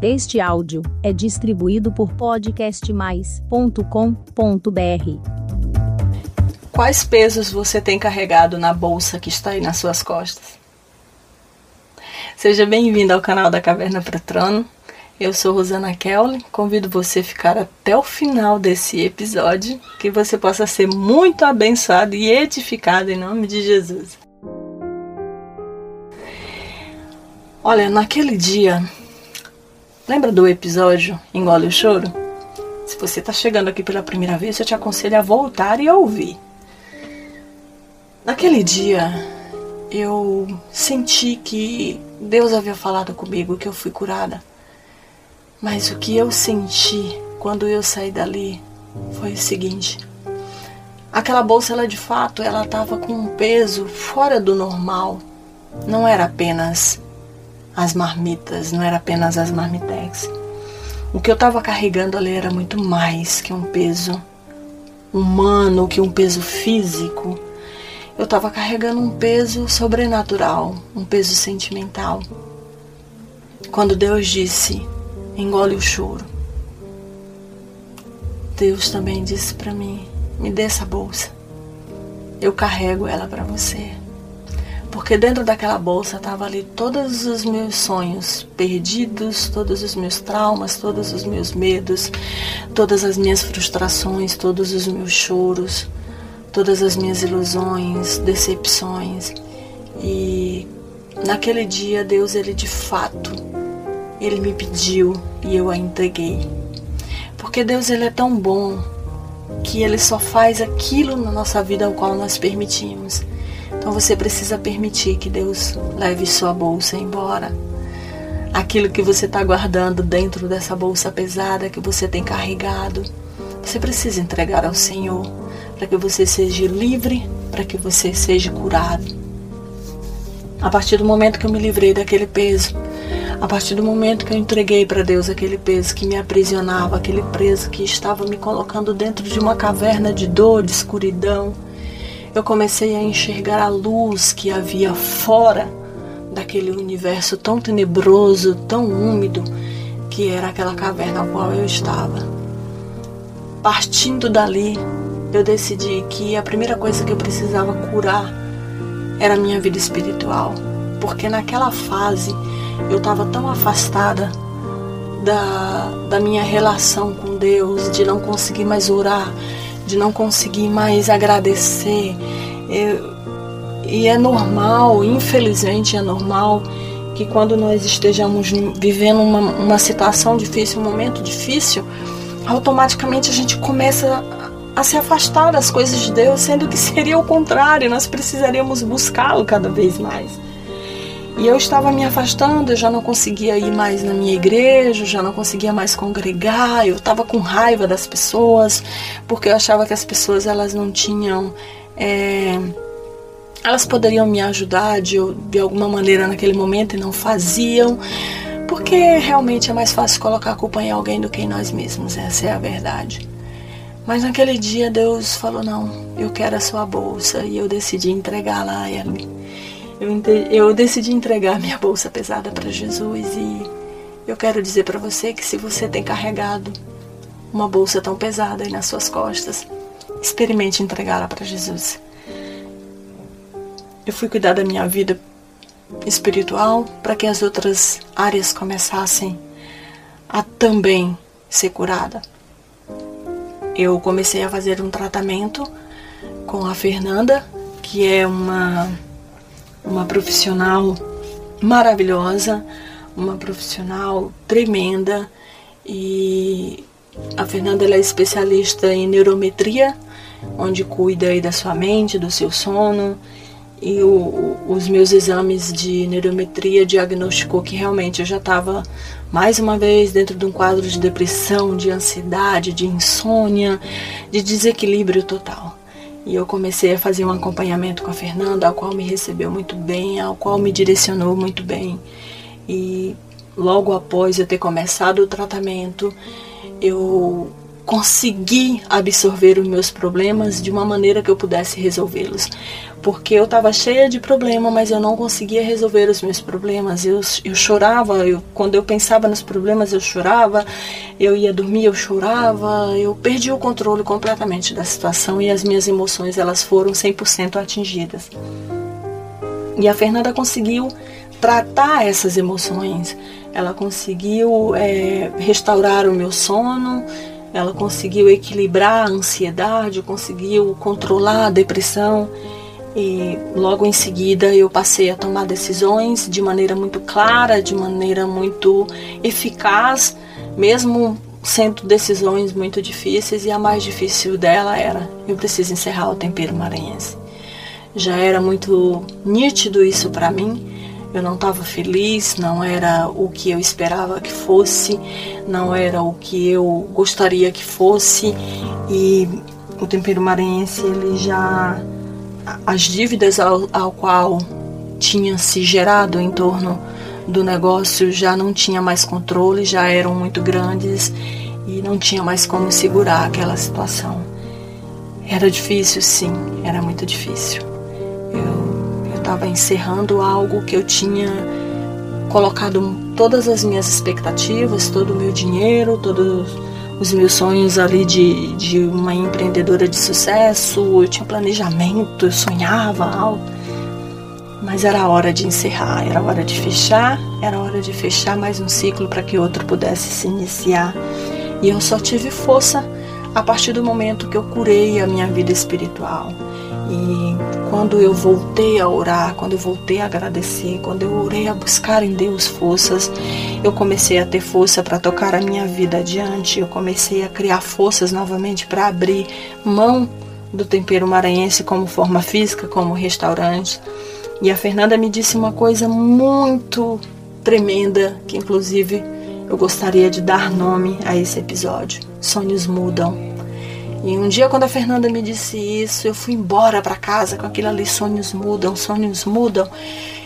Este áudio é distribuído por podcastmais.com.br. Quais pesos você tem carregado na bolsa que está aí nas suas costas? Seja bem-vindo ao canal da Caverna para Trono. Eu sou Rosana Kelly. Convido você a ficar até o final desse episódio, que você possa ser muito abençoado e edificado em nome de Jesus. Olha, naquele dia, lembra do episódio Engole o Choro? Se você está chegando aqui pela primeira vez, eu te aconselho a voltar e ouvir. Naquele dia, eu senti que Deus havia falado comigo que eu fui curada. Mas o que eu senti quando eu saí dali foi o seguinte: aquela bolsa, ela de fato, ela estava com um peso fora do normal. Não era apenas as marmitas, não era apenas as marmitex. O que eu estava carregando ali era muito mais que um peso humano, que um peso físico. Eu estava carregando um peso sobrenatural, um peso sentimental. Quando Deus disse: engole o choro. Deus também disse para mim: me dê essa bolsa. Eu carrego ela para você. Porque dentro daquela bolsa estavam ali todos os meus sonhos perdidos, todos os meus traumas, todos os meus medos, todas as minhas frustrações, todos os meus choros, todas as minhas ilusões, decepções. E naquele dia Deus ele de fato ele me pediu e eu a entreguei. Porque Deus ele é tão bom que ele só faz aquilo na nossa vida ao qual nós permitimos. Então você precisa permitir que Deus leve sua bolsa embora. Aquilo que você está guardando dentro dessa bolsa pesada que você tem carregado, você precisa entregar ao Senhor para que você seja livre, para que você seja curado. A partir do momento que eu me livrei daquele peso, a partir do momento que eu entreguei para Deus aquele peso que me aprisionava, aquele peso que estava me colocando dentro de uma caverna de dor, de escuridão, eu comecei a enxergar a luz que havia fora daquele universo tão tenebroso, tão úmido, que era aquela caverna ao qual eu estava. Partindo dali, eu decidi que a primeira coisa que eu precisava curar era a minha vida espiritual, porque naquela fase eu estava tão afastada da, da minha relação com Deus, de não conseguir mais orar, de não conseguir mais agradecer. E é normal, infelizmente é normal, que quando nós estejamos vivendo uma, uma situação difícil, um momento difícil, automaticamente a gente começa a se afastar das coisas de Deus, sendo que seria o contrário, nós precisaríamos buscá-lo cada vez mais. E eu estava me afastando, eu já não conseguia ir mais na minha igreja, já não conseguia mais congregar, eu estava com raiva das pessoas, porque eu achava que as pessoas elas não tinham. É, elas poderiam me ajudar de, de alguma maneira naquele momento e não faziam, porque realmente é mais fácil colocar a culpa em alguém do que em nós mesmos, essa é a verdade. Mas naquele dia Deus falou: Não, eu quero a sua bolsa, e eu decidi entregá-la a Ele eu, eu decidi entregar minha bolsa pesada para Jesus e eu quero dizer para você que se você tem carregado uma bolsa tão pesada aí nas suas costas, experimente entregá-la para Jesus. Eu fui cuidar da minha vida espiritual para que as outras áreas começassem a também ser curada. Eu comecei a fazer um tratamento com a Fernanda, que é uma uma profissional maravilhosa, uma profissional tremenda e a Fernanda é especialista em neurometria, onde cuida da sua mente, do seu sono e o, os meus exames de neurometria diagnosticou que realmente eu já estava mais uma vez dentro de um quadro de depressão, de ansiedade, de insônia, de desequilíbrio total. E eu comecei a fazer um acompanhamento com a Fernanda, ao qual me recebeu muito bem, ao qual me direcionou muito bem. E logo após eu ter começado o tratamento, eu conseguir absorver os meus problemas de uma maneira que eu pudesse resolvê-los. Porque eu estava cheia de problema, mas eu não conseguia resolver os meus problemas. Eu, eu chorava, eu, quando eu pensava nos problemas, eu chorava, eu ia dormir, eu chorava, eu perdi o controle completamente da situação e as minhas emoções elas foram 100% atingidas. E a Fernanda conseguiu tratar essas emoções, ela conseguiu é, restaurar o meu sono, ela conseguiu equilibrar a ansiedade, conseguiu controlar a depressão e logo em seguida eu passei a tomar decisões de maneira muito clara, de maneira muito eficaz, mesmo sendo decisões muito difíceis e a mais difícil dela era eu preciso encerrar o tempero maranhense. Já era muito nítido isso para mim eu não estava feliz, não era o que eu esperava que fosse, não era o que eu gostaria que fosse e o tempero maranhense ele já as dívidas ao, ao qual tinha se gerado em torno do negócio já não tinha mais controle, já eram muito grandes e não tinha mais como segurar aquela situação. Era difícil, sim, era muito difícil estava encerrando algo que eu tinha colocado todas as minhas expectativas, todo o meu dinheiro, todos os meus sonhos ali de, de uma empreendedora de sucesso. Eu tinha planejamento, eu sonhava algo. Mas era hora de encerrar, era hora de fechar, era hora de fechar mais um ciclo para que outro pudesse se iniciar. E eu só tive força a partir do momento que eu curei a minha vida espiritual. E quando eu voltei a orar, quando eu voltei a agradecer, quando eu orei a buscar em Deus forças, eu comecei a ter força para tocar a minha vida adiante. Eu comecei a criar forças novamente para abrir mão do tempero maranhense como forma física, como restaurante. E a Fernanda me disse uma coisa muito tremenda, que inclusive eu gostaria de dar nome a esse episódio. Sonhos mudam. E um dia, quando a Fernanda me disse isso, eu fui embora para casa com aquilo ali: sonhos mudam, sonhos mudam.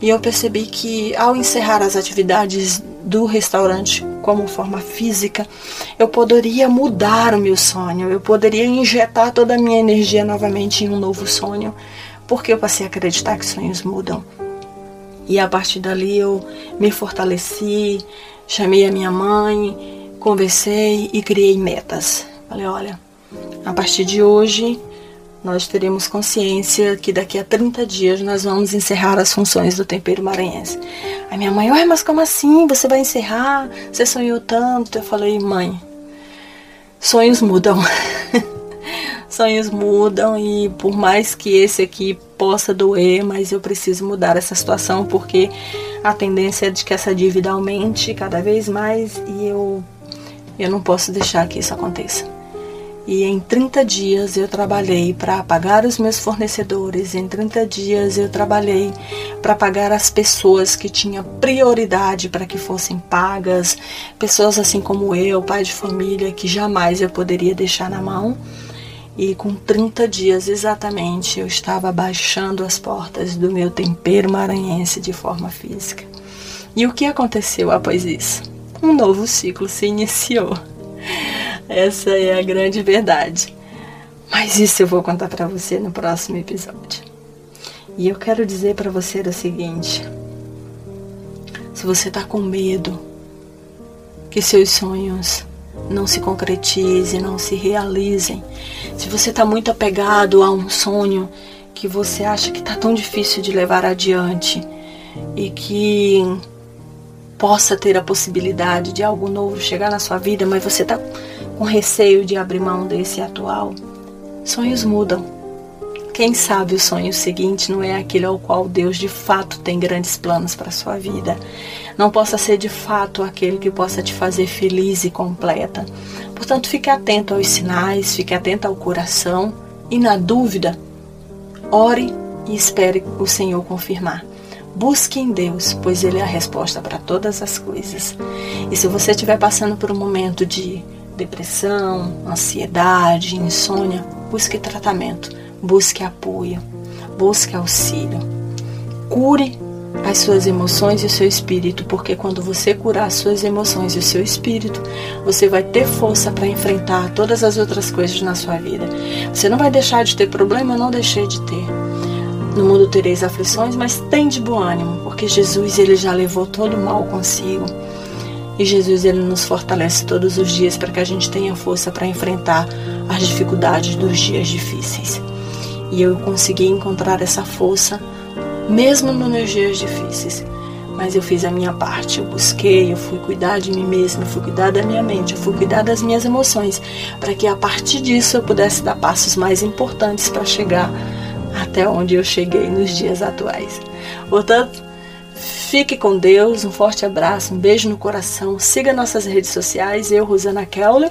E eu percebi que ao encerrar as atividades do restaurante como forma física, eu poderia mudar o meu sonho, eu poderia injetar toda a minha energia novamente em um novo sonho, porque eu passei a acreditar que sonhos mudam. E a partir dali eu me fortaleci, chamei a minha mãe, conversei e criei metas. Falei: olha, a partir de hoje, nós teremos consciência que daqui a 30 dias nós vamos encerrar as funções do tempero maranhense. Aí minha mãe, mas como assim? Você vai encerrar? Você sonhou tanto? Eu falei, mãe, sonhos mudam. sonhos mudam e por mais que esse aqui possa doer, mas eu preciso mudar essa situação porque a tendência é de que essa dívida aumente cada vez mais e eu eu não posso deixar que isso aconteça. E em 30 dias eu trabalhei para pagar os meus fornecedores, em 30 dias eu trabalhei para pagar as pessoas que tinham prioridade para que fossem pagas, pessoas assim como eu, pai de família, que jamais eu poderia deixar na mão. E com 30 dias exatamente eu estava baixando as portas do meu tempero maranhense de forma física. E o que aconteceu após isso? Um novo ciclo se iniciou. Essa é a grande verdade. Mas isso eu vou contar para você no próximo episódio. E eu quero dizer para você o seguinte: se você está com medo que seus sonhos não se concretizem, não se realizem, se você está muito apegado a um sonho que você acha que está tão difícil de levar adiante e que possa ter a possibilidade de algo novo chegar na sua vida, mas você está com receio de abrir mão desse atual. Sonhos mudam. Quem sabe o sonho seguinte não é aquele ao qual Deus de fato tem grandes planos para a sua vida. Não possa ser de fato aquele que possa te fazer feliz e completa. Portanto, fique atento aos sinais, fique atento ao coração e, na dúvida, ore e espere o Senhor confirmar. Busque em Deus, pois Ele é a resposta para todas as coisas. E se você estiver passando por um momento de depressão, ansiedade, insônia, busque tratamento, busque apoio, busque auxílio. Cure as suas emoções e o seu espírito, porque quando você curar as suas emoções e o seu espírito, você vai ter força para enfrentar todas as outras coisas na sua vida. Você não vai deixar de ter problema, eu não deixei de ter. No mundo tereis aflições, mas tem de bom ânimo, porque Jesus ele já levou todo o mal consigo. E Jesus ele nos fortalece todos os dias para que a gente tenha força para enfrentar as dificuldades dos dias difíceis. E eu consegui encontrar essa força mesmo nos meus dias difíceis. Mas eu fiz a minha parte, eu busquei, eu fui cuidar de mim mesma, eu fui cuidar da minha mente, eu fui cuidar das minhas emoções, para que a partir disso eu pudesse dar passos mais importantes para chegar até onde eu cheguei nos dias atuais. Portanto, Fique com Deus, um forte abraço, um beijo no coração. Siga nossas redes sociais, eu, Rosana Kelly,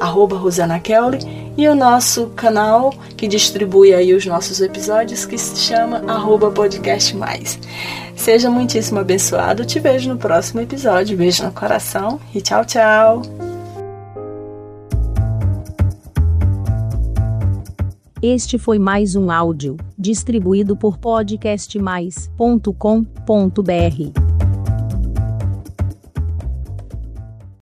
arroba Rosana Kelly, e o nosso canal que distribui aí os nossos episódios, que se chama arroba podcast mais. Seja muitíssimo abençoado, te vejo no próximo episódio. Beijo no coração e tchau, tchau! Este foi mais um áudio distribuído por podcastmais.com.br.